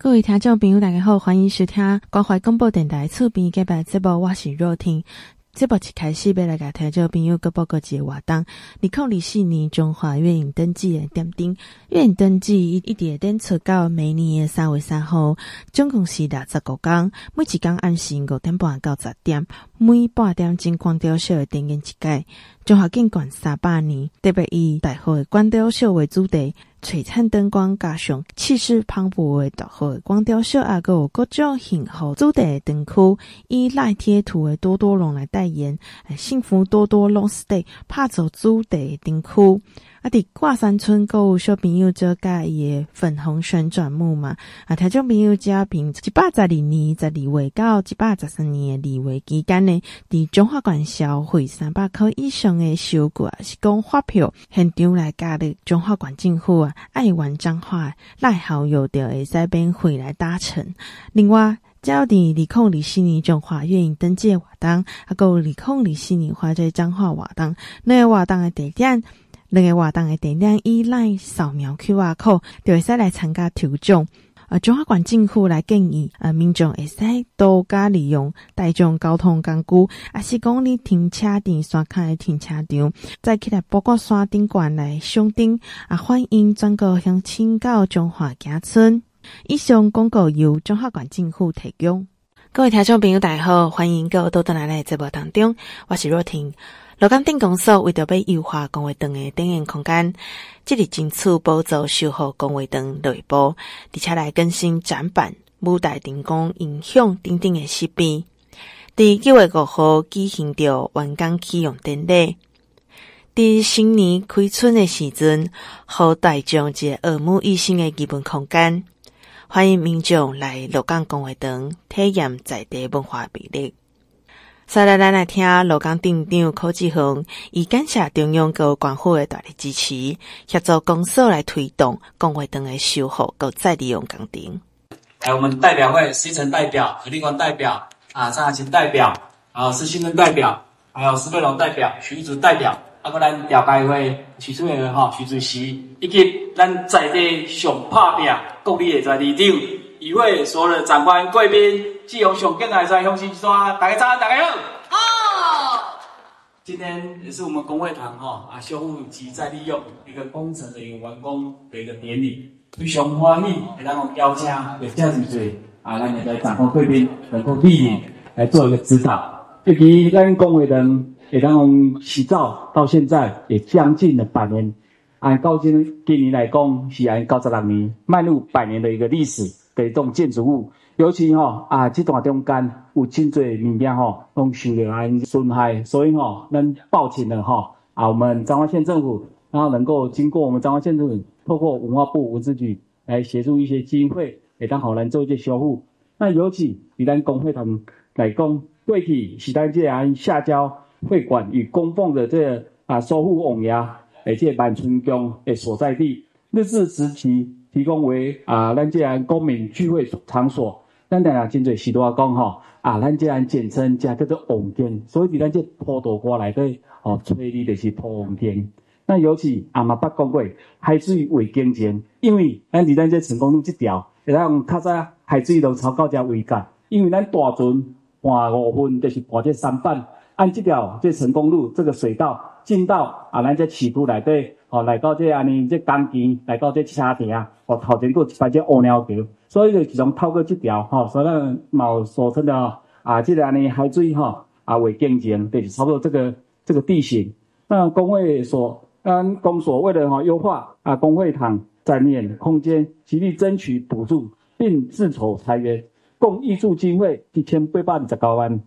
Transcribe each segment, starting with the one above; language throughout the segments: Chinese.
各位听众朋友，大家好，欢迎收听关怀广播电台厝边隔壁节目，我是若婷。这部一开始要来甲听众朋友个报告一个活动，二零二四年中华月影灯季的点灯，月影灯季一直展出到每年的三月三号，总共是六十五天，每一天按时五点半到十点，每八点钟关掉小的电影一届。中华建馆三百年，特别以大号的光雕秀为主题。璀璨灯光加上气势磅礴的大号的光雕秀，还有各种型号主题的灯区，以赖贴图的多多龙来代言，幸福多多 Long Stay 拍走主题的灯区。啊！伫挂山村购物小朋友做介伊个粉红旋转木马啊！听众朋友只要凭一百十二年十二月到一百十三年的二月期间呢，伫中华馆消费三百块以上的收据啊，是讲发票现场来加的中华馆政府啊，爱玩彰化赖好友的会使免费来搭乘。另外，只要伫二零二四年中华月影灯节活动，啊，搁有二零二四年花在彰化活动，那个活动的地点。两个活动的电量依赖扫描 QR code，就会使来参加抽奖。呃，中华馆政府来建议，呃，民众会使多加利用大众交通工具，啊，是讲你停车场刷卡的停车场，再起来包括山顶馆来上顶，啊，欢迎转个乡亲到中华家村。以上广告由中华馆政府提供。各位听众朋友，大家好，欢迎各位多多来来节目当中，我是若婷。罗岗镇公所为着要优化公会堂的电影空间，即日争取补助修复公会堂内部，而且来更新展板、舞台灯光、音响等等的设备。伫九月五号举行着完工启用典礼。伫新年开春的时阵，好大众一个耳目一新的基本空间，欢迎民众来罗岗公会堂体验在地文化魅力。再来，咱来听罗岗镇长柯志恒，以感谢中央各官府的大力支持，协助公所来推动公会堂的修复和再利用工程。来，我们代表会，西城代表、何立光代表、啊张亚勤代表、啊施新任代表，还有施贝龙代表、徐子代表，啊个咱调解会徐主任哈徐主席，以及咱在地上拍拼国力的在地长，与会所有的长官贵宾。基隆熊更来在用心山，大家早安，大家好。好，今天也是我们工会堂哈啊修复及再利用一个工程的一个完工的一个典礼，非常欢喜，给咱们邀请有这样子啊，咱的长官贵宾能够莅临来做一个指导。尤其咱工会堂给咱们起造到现在也将近了百年，按高今今年来讲是按九十六年，迈入百年的一个历史的一栋建筑物。尤其吼啊，这段中间有真侪物件吼，拢受了安损害，所以吼，咱抱歉了吼啊，我们彰化县政府，然后能够经过我们彰化县政府，透过文化部文资局来协助一些经费，会当好来做一些修复。那尤其以咱公会他们来讲，过去是咱这安下交会馆与供奉的这个啊守护王爷，而且板村宫的所在地，日治时期提供为啊咱这安公民聚会场所。咱大家真侪时都啊讲吼，啊，咱这样简称即叫做王殿，所以伫咱这普陀歌内底，吼，吹的就是普王殿。那尤其阿妈捌讲过，海水为经前，因为咱伫咱这成功路即条，会当用较早海水都超到这为干，因为咱大船半五分就是半这三板，按这条这成功路这个水道进到啊，咱这市区内底，哦，来到这安尼这钢筋，来到这车亭，吼，头前过一排这乌鸟桥。所以就其中透过这条吼，所以咱冇所称的啊，这个安尼海水吼啊为经前，就是差不多这个这个地形。那公会所，嗯，公所为了吼优化啊工会堂展演空间，极力争取补助，并自筹财源，共挹注经费一千八百二十九万，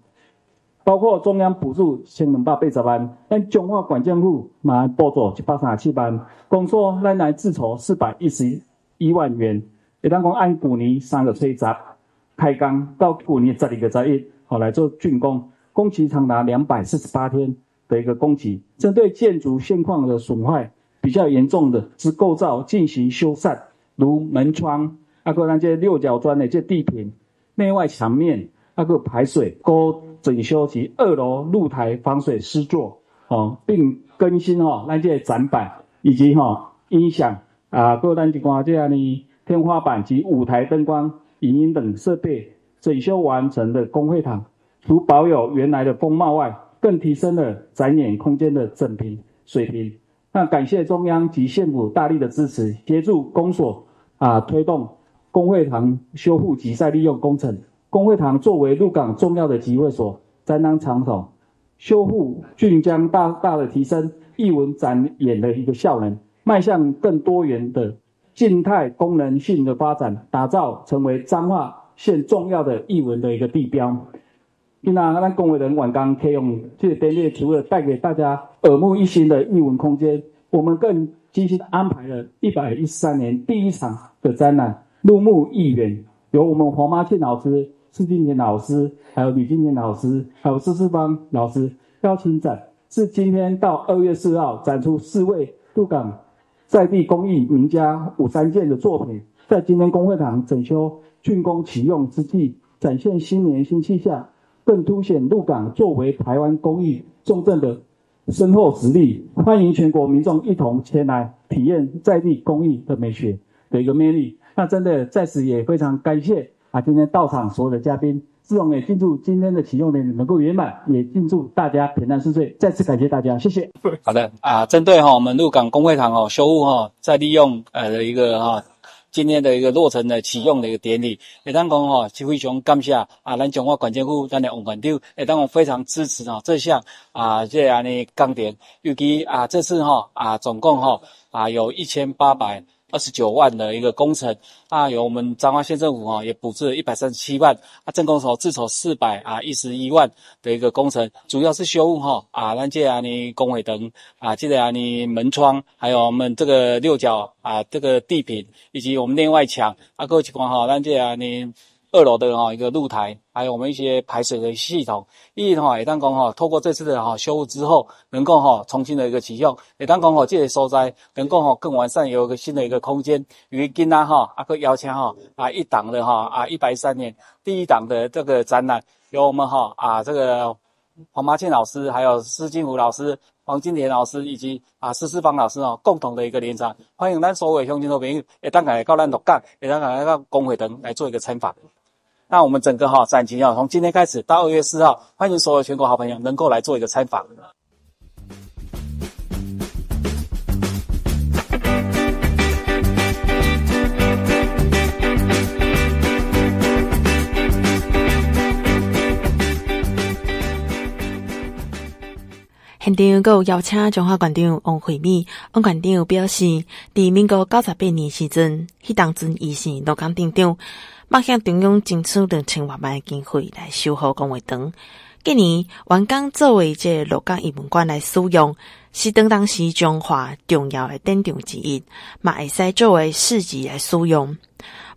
包括中央补助千两百八十万，咱中华县政府嘛补助一百三十七万，公所咱来自筹四百一十一万元。会当讲按旧年三月初十开工到旧年十二月十一，好来做竣工，工期长达两百四十八天的一个工期。针对建筑现况的损坏比较严重的，之构造进行修缮，如门窗，啊个那些六角砖的这地坪、内外墙面，啊个排水、沟整修及二楼露台防水施作，哦，并更新哦那些展板以及哈音响啊，各单机关这样呢。天花板及舞台灯光、影音等设备整修完成的工会堂，除保有原来的风貌外，更提升了展演空间的整平水平。那感谢中央及县府大力的支持，协助公所啊推动工会堂修复及再利用工程。公会堂作为鹿港重要的集会所、展览场所，修复均将大大的提升艺文展演的一个效能，迈向更多元的静态功能性的发展，打造成为彰化县重要的艺文的一个地标。那咱公会人晚刚可以用这个典礼，除了带给大家耳目一新的艺文空间，我们更精心安排了一百一十三年第一场的展览《鹿木艺园》，由我们黄妈庆老师、施金田老师、还有吕金田老师、还有施世芳老师邀请展，是今天到二月四号展出四位鹿港在地工艺名家五三件的作品，在今天公会堂整修竣工启用之际，展现新年新气象。更凸显鹿港作为台湾工艺重镇的深厚实力，欢迎全国民众一同前来体验在地工艺的美学的一个魅力。那真的在此也非常感谢啊，今天到场所有的嘉宾，志荣也敬祝今天的启用典礼能够圆满，也敬祝大家平安顺遂。再次感谢大家，谢谢。好的啊，针对哈我们鹿港工会堂哦修复哈再利用呃的一个哈。今天的一个落成的启用的一个典礼，也当讲吼，非常感谢啊，咱彰化县政府咱的王馆长，也当我非常支持吼这项啊，这样的工程，尤其啊，这次哈啊，总共哈啊，有一千八百。二十九万的一个工程。啊，由我们彰化县政府啊也补助了一百三十七万。啊，镇公所自筹四百啊一十一万的一个工程，主要是修复哈啊，那这样的工会灯啊，这样的门窗，还有我们这个六角啊这个地坪，以及我们内外墙。啊，各位情况哈，那这样呢。二楼的哈一个露台，还有我们一些排水的系统，意义的话也当讲哈，透过这次的哈修复之后，能够哈重新的一个启用，也当讲哈这些所在能够哈更完善，有一个新的一个空间。与今呐哈啊个邀请哈啊一档的哈啊一百三年第一档的这个展览，由我们哈啊这个黄麻庆老师，还有施金虎老师、黄金田老师以及啊施世芳老师哦共同的一个联场，欢迎咱所有乡亲朋友也当来到咱鹿港，也当来到工会堂来做一个参访。那我们整个哈展期啊，从今天开始到二月四号，欢迎所有全国好朋友能够来做一个参访。现场阁有邀请彰化县长王惠美，王县长表示，伫民国九十八年时阵，迄当阵伊是鹿港镇长。迈向中央争取两千万万的经费来修好公会堂。今年完工作为这鹿港艺文馆来使用，是当当时中华重要的典藏之一，嘛会使作为市集来使用。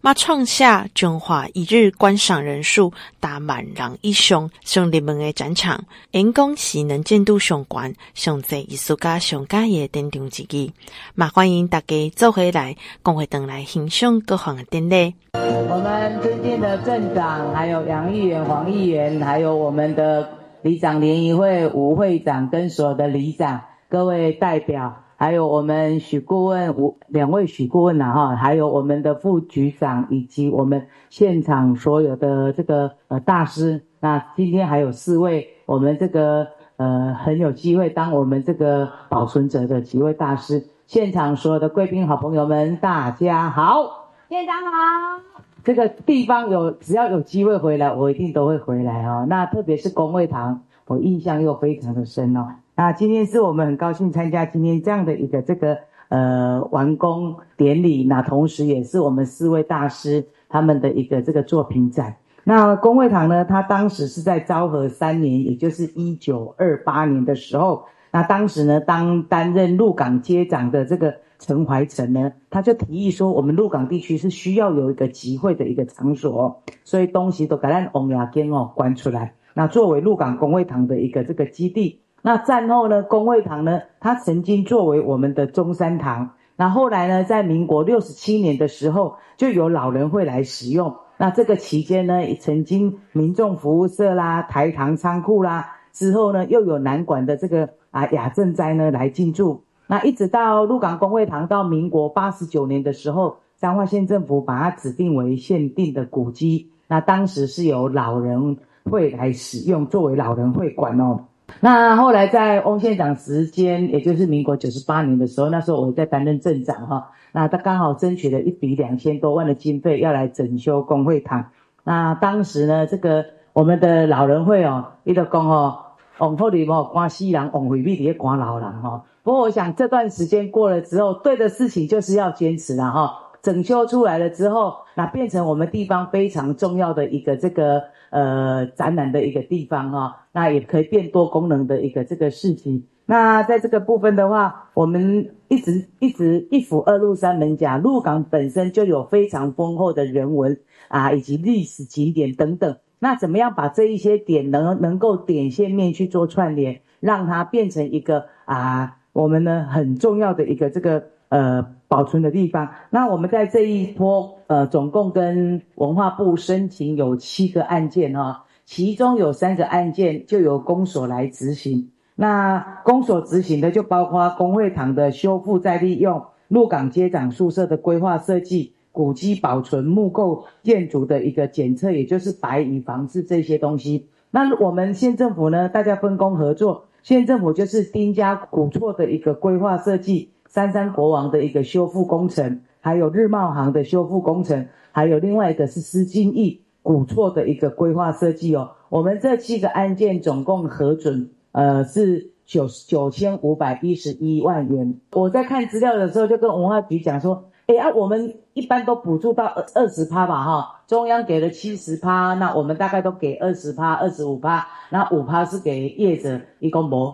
嘛创下中华一日观赏人数达万人以上，上热门的展场，员工是能见度上悬、上在艺术家上佳的典场之一。嘛欢迎大家做回来共会堂来欣赏各方的典礼。我们尊敬的镇长，还有杨议员、黄议员，还有我们的里长联谊会吴会长跟所有的里长、各位代表。还有我们许顾问，五两位许顾问呐哈，还有我们的副局长以及我们现场所有的这个呃大师。那今天还有四位我们这个呃很有机会当我们这个保存者的几位大师。现场所有的贵宾好朋友们，大家好，院长好。这个地方有只要有机会回来，我一定都会回来哦。那特别是公会堂，我印象又非常的深哦。那今天是我们很高兴参加今天这样的一个这个呃完工典礼，那同时也是我们四位大师他们的一个这个作品展。那公会堂呢，他当时是在昭和三年，也就是一九二八年的时候，那当时呢，当担任鹿港街长的这个陈怀成呢，他就提议说，我们鹿港地区是需要有一个集会的一个场所，所以东西都给咱王爷间哦关出来，那作为鹿港公会堂的一个这个基地。那战后呢，公会堂呢，它曾经作为我们的中山堂。那后来呢，在民国六十七年的时候，就有老人会来使用。那这个期间呢，也曾经民众服务社啦、台糖仓库啦，之后呢，又有南管的这个啊雅正斋呢来进驻。那一直到鹿港公会堂到民国八十九年的时候，彰化县政府把它指定为限定的古迹。那当时是由老人会来使用，作为老人会馆哦。那后来在翁县长时间，也就是民国九十八年的时候，那时候我在担任镇长哈，那他刚好争取了一笔两千多万的经费，要来整修公会堂。那当时呢，这个我们的老人会哦，伊就讲哦，往后里哦，关西人往回避的关老人哈。不过我想这段时间过了之后，对的事情就是要坚持了哈。整修出来了之后，那变成我们地方非常重要的一个这个呃展览的一个地方哈、哦，那也可以变多功能的一个这个事情。那在这个部分的话，我们一直一直一府二路三艋舺，鹿港本身就有非常丰厚的人文啊，以及历史景点等等。那怎么样把这一些点能能够点线面去做串联，让它变成一个啊我们呢很重要的一个这个。呃，保存的地方。那我们在这一波，呃，总共跟文化部申请有七个案件哈、其中有三个案件就由公所来执行。那公所执行的就包括工会堂的修复再利用、鹿港街长宿舍的规划设计、古迹保存、木构建筑的一个检测，也就是白蚁防治这些东西。那我们县政府呢，大家分工合作，县政府就是丁家古厝的一个规划设计。三山国王的一个修复工程，还有日茂行的修复工程，还有另外一个是施金义古厝的一个规划设计哦。我们这七个案件总共核准，呃，是九九千五百一十一万元。我在看资料的时候就跟文化局讲说，哎啊，我们一般都补助到二二十趴吧，哈，中央给了七十趴，那我们大概都给二十趴、二十五趴，那五趴是给业者，一共无，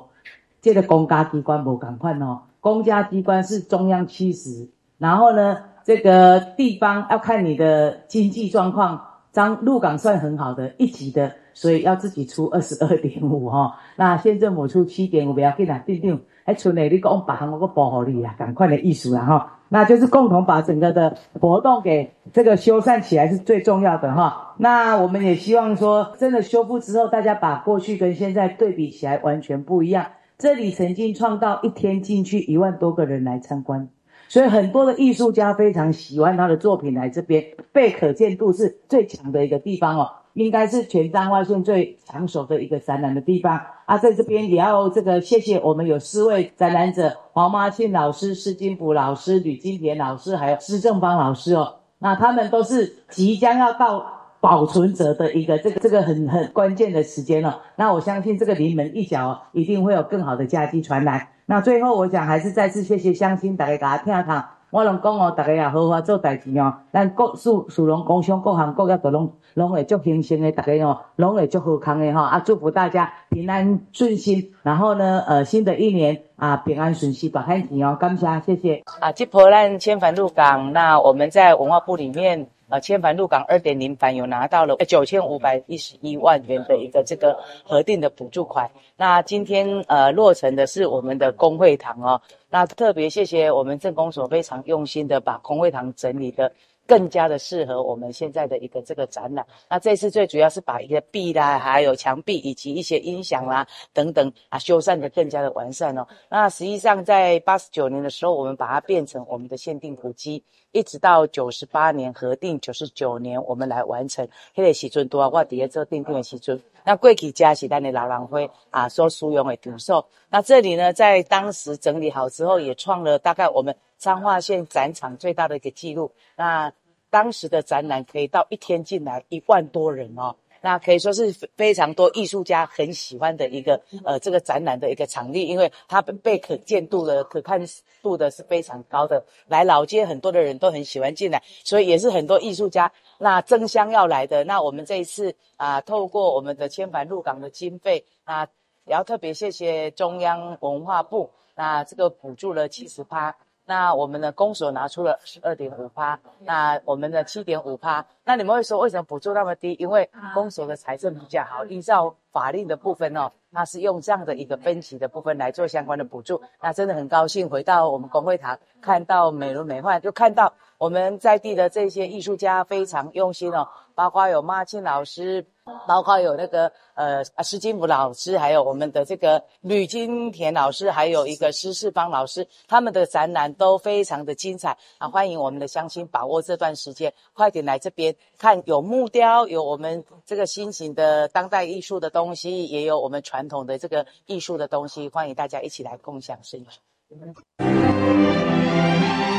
这个公家机关无同款哦。公家机关是中央七十，然后呢，这个地方要看你的经济状况。张鹿港算很好的一级的，所以要自己出二十二点五哈。那县政府出七点五，不要紧啦，定定。还存的你讲我把我个保护你啊，赶快的意思啦哈。那就是共同把整个的活动给这个修缮起来是最重要的哈。那我们也希望说，真的修复之后，大家把过去跟现在对比起来完全不一样。这里曾经创造一天进去一万多个人来参观，所以很多的艺术家非常喜欢他的作品来这边，被可见度是最强的一个地方哦，应该是全彰化县最抢手的一个展览的地方。啊，在这边也要这个谢谢我们有四位展览者，黄妈庆老师、施金福老师、吕金田老师，还有施正芳老师哦，那他们都是即将要到。保存者的一个这个这个很很关键的时间了，那我相信这个临门一脚一定会有更好的佳绩传来。那最后我想还是再次谢谢乡亲大家给大家听一听，我拢讲哦，大家也好好做代志哦，咱各属属龙工商各行各业都拢拢会足兴盛的，大家哦拢会足好康的哈啊！祝福大家平安顺心，然后呢呃新的一年啊平安顺心大汉吉哦，感谢谢谢啊！吉婆兰千帆入港，那我们在文化部里面。呃，千帆入港二点零版有拿到了九千五百一十一万元的一个这个核定的补助款。那今天呃落成的是我们的工会堂哦。那特别谢谢我们政工所非常用心的把工会堂整理的。更加的适合我们现在的一个这个展览。那这次最主要是把一个壁啦，还有墙壁以及一些音响啦等等啊修缮的更加的完善哦。那实际上在八十九年的时候，我们把它变成我们的限定古迹，一直到九十八年核定，九十九年我们来完成。迄个时阵多啊，我底下做定定的时阵，那过去家是咱的老人会啊所使用的场所。那这里呢，在当时整理好之后，也创了大概我们彰化县展场最大的一个记录。那当时的展览可以到一天进来一万多人哦，那可以说是非常多艺术家很喜欢的一个呃这个展览的一个场地，因为它被可见度的可看度的是非常高的，来老街很多的人都很喜欢进来，所以也是很多艺术家那争相要来的。那我们这一次啊，透过我们的千帆入港的经费啊，也要特别谢谢中央文化部，那这个补助了七十趴。那我们的公所拿出了十二点五趴，那我们的七点五趴。那你们会说为什么补助那么低？因为公所的财政比较好，依照法令的部分哦，那是用这样的一个分级的部分来做相关的补助。那真的很高兴回到我们工会堂，看到美轮美奂，就看到我们在地的这些艺术家非常用心哦，包括有马庆老师，包括有那个呃施金武老师，还有我们的这个吕金田老师，还有一个施世芳老师，他们的展览都非常的精彩啊！欢迎我们的乡亲把握这段时间，快点来这边看，有木雕，有我们这个新型的当代艺术的东西，也有我们传统的这个艺术的东西，欢迎大家一起来共享盛举。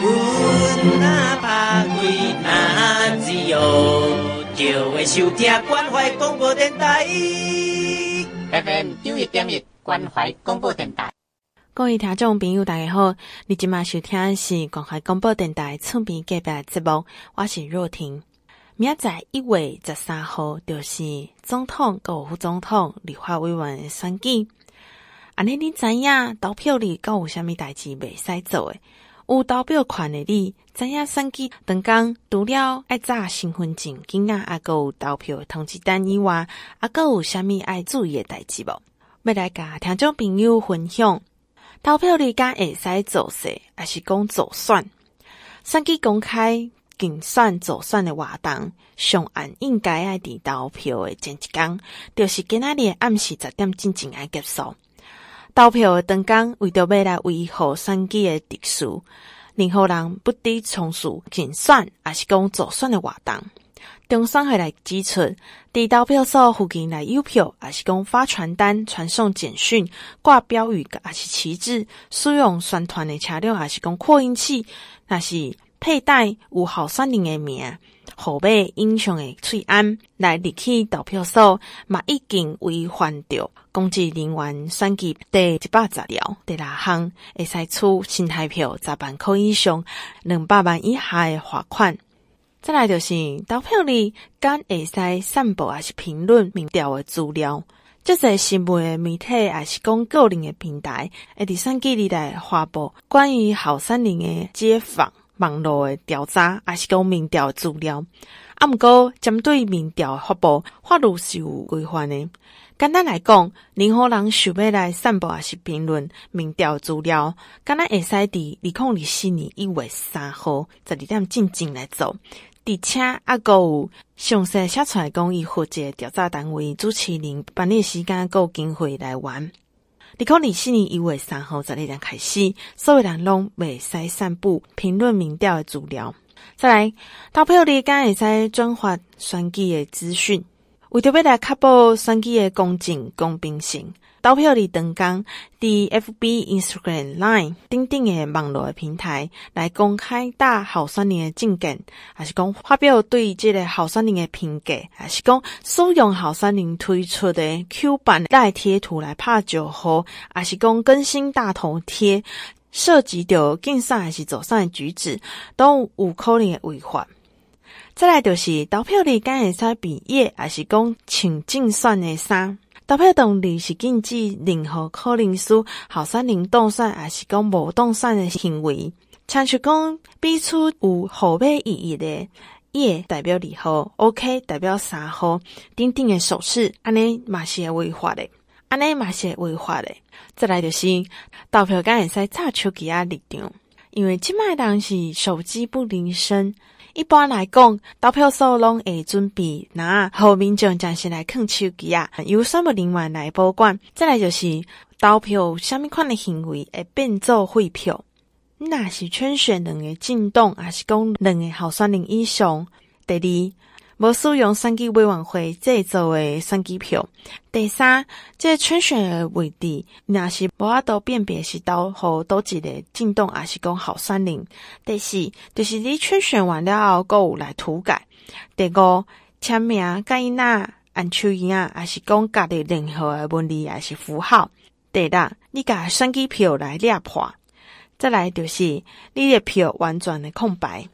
那怕归那自由，就会收听关怀广播电台。FM 九一点一关怀广播电台。各位听众朋友，大家好！你今麦收听的是关怀广播电台厝边隔壁节目，我是若婷。明仔载一月十三号就是总统、和副总统、立法委员的选举。安尼你知影投票日敢有虾米代志未使做诶？有投票权的你，知影选举当天除了爱查身份证件啊，还阁有投票通知单以外，还阁有虾米爱注意的代志无？要来甲听众朋友分享，投票日敢会使做势，还是讲做选？选举公开竞选做选的活动，上岸应该爱伫投票的前一天，就是今仔日暗时十点进前爱结束。投票的当天，为着要来维护选举的秩序，任何人不得从事竞选，还是讲造选的活动。中选会来指出，伫投票所附近来邮票，还是讲发传单、传送简讯、挂标语，还是旗帜，使用宣传的车辆，还是讲扩音器，那是佩戴有候选人的名。后尾影像的喙安来入去投票所，嘛已经违反着公职人员选举第一百十条第六项，会使处新台票十万块以上两百万以下的罚款。再来就是投票日，敢会使散布还是评论民调的资料，即个新闻的媒体还是讲个人的平台，会伫选举日来发布关于候选人的街访。网络的调查，还是讲民调资料，啊，毋过针对民调发布，法律是有规范的。简单来讲，任何人想要来散布还是评论民调资料，敢若会使伫二零二四年一月三号十二点进前来做，而且啊，阁有详细写出来讲，伊负责调查单位主持人办理时间，阁有经费来源。二零二四年一月三号十二点开始，所有人拢未使散布评论民调的资料。再来，投票日敢会使转发选举的资讯，为着要来确保选举的公正公平性。投票日当天，伫 FB、Instagram、Line 等等的网络平台来公开大候选人的证件，还是讲发表对这个候选人的评价，还是讲使用候选人推出的 Q 版来贴图来拍招呼，还是讲更新大头贴，涉及到竞选还是造选的举止，都有可能的违法。再来就是投票日间会使毕业，还是讲请竞选的衫。投票动力是禁止任何可能使候选人当选，还是讲无当选的行为。像是讲彼此有号码意义的耶代表二号，OK 代表三号，等等的手势，安尼嘛是会违法的，安尼嘛是会违法的。再来就是投票间会使插手机啊立场，因为即卖人是手机不离身。一般来讲，投票所拢会准备拿后民众暂时来放手机啊，由选务人员来保管。再来就是投票，虾米款的行为会变做汇票？那是圈选两个进洞，还是讲两个候选人以上？第二。无使用选举委员会制作的选举票。第三，这个圈选的位置，若是无法度辨别是投予倒一个政党，还是讲候选人。第四，就是你圈选完了后，阁有来涂改。第五，签名盖那按手印啊，还是讲家的任何的文字，还是符号。第六，你甲选举票来掠破。再来就是你的票完全的空白。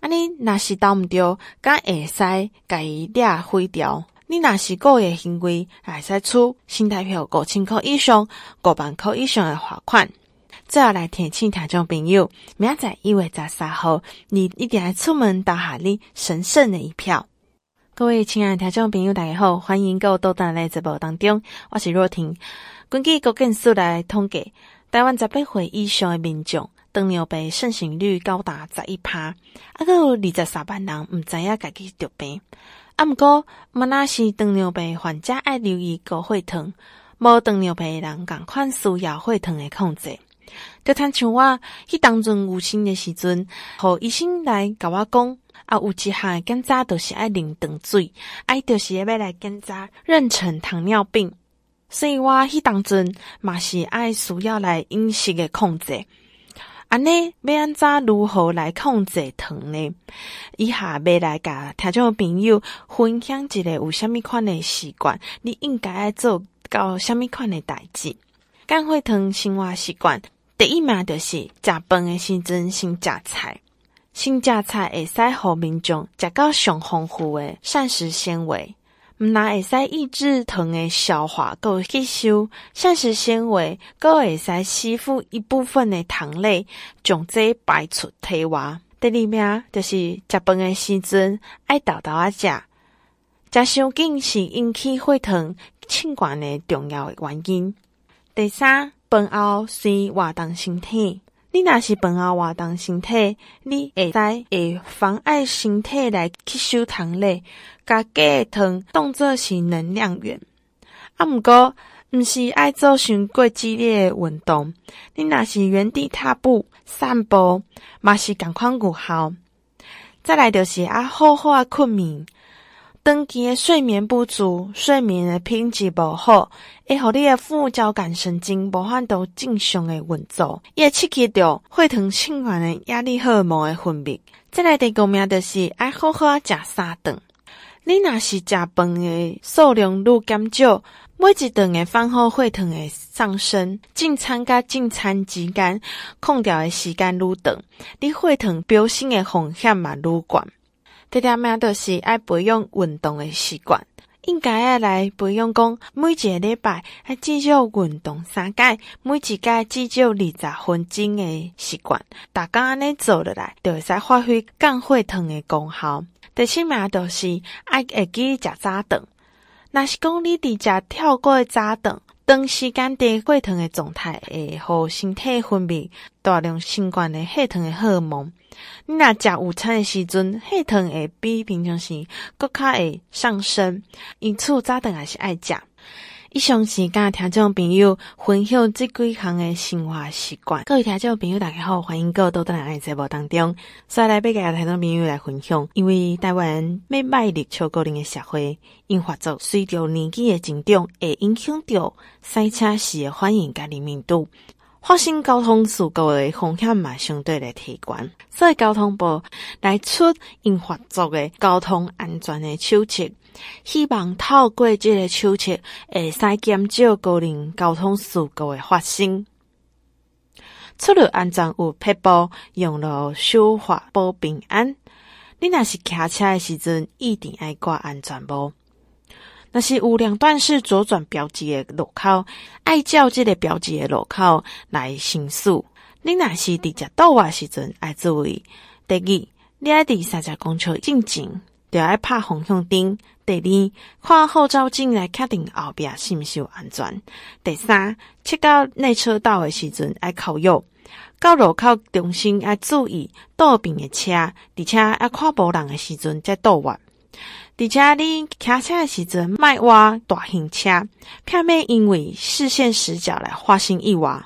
安尼若是投毋着，敢会使甲伊掠毁掉。你若是故意行为，会使处新台票五千块以上、五万块以上的罚款。最后来提醒听众朋友，明仔载一月十三号，你一定要出门投下你神圣的一票。各位亲爱的听众朋友，大家好，欢迎各位到咱的节目当中，我是若婷。根据国健署来统计，台湾十八岁以上的民众。糖尿病盛行率高达十一趴，啊，阁有二十三万人毋知影家己得病。啊，毋过莫那是糖尿病患者爱留意高血糖，无糖尿病人共款需要血糖的控制。就亲像我迄当阵有生的时阵，互医生来甲我讲，啊，有一项检查就是爱啉糖水，爱就是要来检查妊娠糖尿病。所以我迄当阵嘛是爱需要来饮食的控制。安尼要安怎如何来控制糖呢？以下要来甲听众朋友分享一个有虾米款的习惯，你应该爱做到虾米款的代志。减血糖生活习惯。第一嘛就是食饭的时阵先食菜，先食菜会使互民众食到上丰富的膳食纤维，毋但会使抑制糖的消化，阁吸收膳食纤维，阁会使吸附一部分的糖类，将这排出体外。第二名就是食饭的时阵爱豆豆仔食，食伤紧是引起血糖升悬的重要的原因。第三。饭后先活动身体，你若是饭后活动身体，你会使会妨碍身体来吸收糖类，甲假的糖当作是能量源。啊，毋过毋是爱做伤过激烈的运动，你若是原地踏步、散步，嘛是共款有效。再来就是啊好好啊困眠。长期的睡眠不足，睡眠的品质不好，会互你的副交感神经无法度正常的运作，也刺激到血糖性管的压力荷尔蒙的分泌。再来第五名就是爱好好食三顿。你若是食饭的数量愈减少，每一顿的饭后血糖会上升，进餐甲进餐之间空调的时间愈长，你血糖飙升的风险嘛愈高。第二名就是爱培养运动的习惯，应该爱来培养讲每一个礼拜爱至少运动三届，每一届至少二十分钟的习惯，大家安尼做落来，就会使发挥降血糖的功效。第七名就是爱会记食早顿，若是讲你伫食跳过早顿，长时间低血糖的状态，会互身体分泌大量相关的血糖的荷尔蒙。你若食午餐的时阵，血糖会比平常时搁较会上升，因此早顿也是爱食。以上是甲听众朋友分享即几项的生活习惯。各位听众朋友，大家好，欢迎各位到咱诶节目当中。再来，要甲听众朋友来分享，因为台湾每迈入超高龄的社会，因发作随着年纪的增长，会影响到赛车时的反应甲灵敏度。发生交通事故的风险嘛，相对来提悬，所以交通部来出应发作的交通安全的手册，希望透过这个手册，会使减少高龄交通事故的发生。出入安全有撇步，用路守法保平安。你若是骑车的时阵，一定爱挂安全帽。若是有两段式左转标记的路口，爱照这个标记的路口来行驶。你若是伫只倒弯时阵，爱注意。第二，你爱伫三十公车进前，就爱拍方向灯。第二，看后照镜来确定后壁是毋是有安全。第三，切到内车道的时阵，爱靠右。到路口中心爱注意倒边的车，而且爱看无人的时阵再倒弯。而且你骑车的时阵，莫挖大型车，避免因为视线死角来发生意外。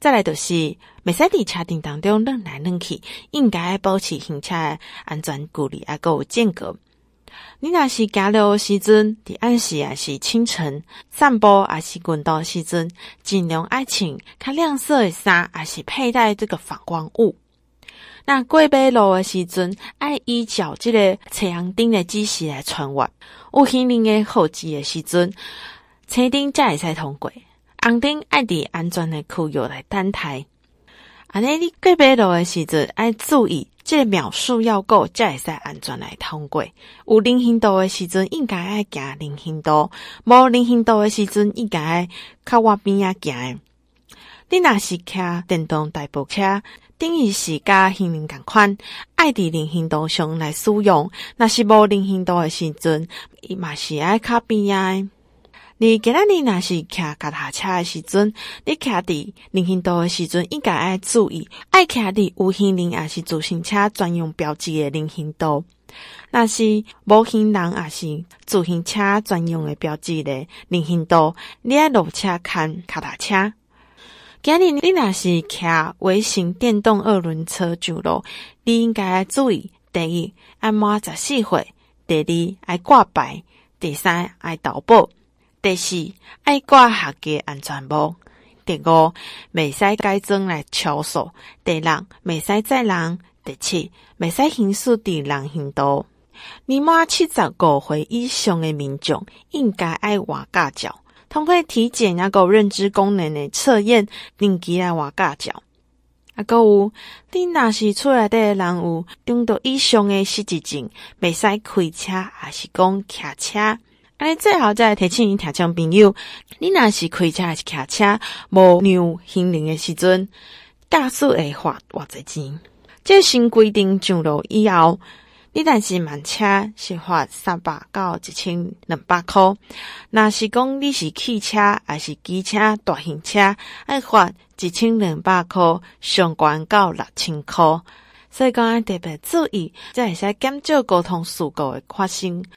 再来就是，袂使伫车顶当中扔来扔去，应该保持行车的安全距离，还有间隔。你若是行路的时阵，伫暗时也是清晨散步，还是运动时阵，尽量爱穿较亮色的衫，还是佩戴这个反光物。那过马路的时阵，爱依照这个车红灯的指示来穿越；有行人的号志的时阵，车灯才会使通过。红灯爱伫安全的区域来等待。安尼，你过马路的时阵，爱注意这个秒数要够，才会使安全来通过。有人行道的时阵，应该爱行人行道；无人行道的时阵，应该爱靠外边啊行。你若是骑电动代步车。等于是甲行人共款，爱伫人行道上来使用。若是无人行道的时阵，伊嘛是爱靠边仔。你今仔日若是骑脚踏车的时阵，你骑伫人行道的时阵，应该爱注意，爱骑伫有行人也是自行车专用标志的人行道。若是无行人也是自行车专用的标志的人行道，你爱落车看脚踏车。今日你若是骑微型电动二轮车上路，你应该爱注意：第一，爱满十四岁；第二，爱挂牌；第三，爱投保。第四，爱挂合格安全帽；第五，未使改装来超速；第六，未使载人；第七，未使行驶伫人行道。年满七十五岁以上的民众，应该爱换驾照，通过体检也个认知功能的测验，定期来换驾照。啊，阁有，你若是厝内底的人有中度以上的失智症，未使开车，还是讲骑车。安尼，最后再提醒你听众朋友，你若是开车还是骑车，无让行人的时阵，驾驶会罚偌济钱。这新规定上路以后，你若是慢车是罚三百到一千两百块，若是讲你是汽车还是机车、大型车，爱罚一千两百块，上悬到六千块。所以讲，特别注意，才会使减少交通事故的发生。